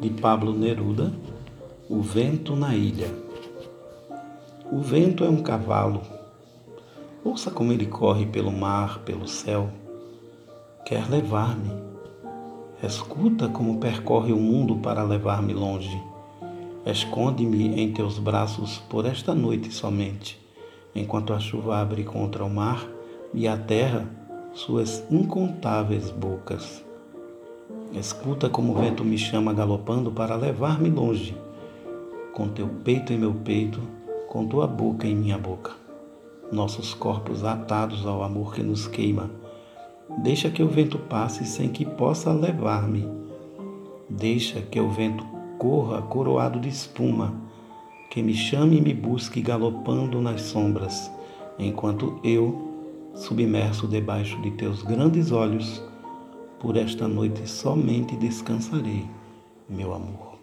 de Pablo Neruda, O Vento na Ilha. O vento é um cavalo. Ouça como ele corre pelo mar, pelo céu. Quer levar-me. Escuta como percorre o mundo para levar-me longe. Esconde-me em teus braços por esta noite somente, enquanto a chuva abre contra o mar e a terra suas incontáveis bocas. Escuta como o vento me chama galopando para levar-me longe, com teu peito em meu peito, com tua boca em minha boca. Nossos corpos atados ao amor que nos queima. Deixa que o vento passe sem que possa levar-me. Deixa que o vento corra coroado de espuma, que me chame e me busque galopando nas sombras, enquanto eu, submerso debaixo de teus grandes olhos, por esta noite somente descansarei, meu amor.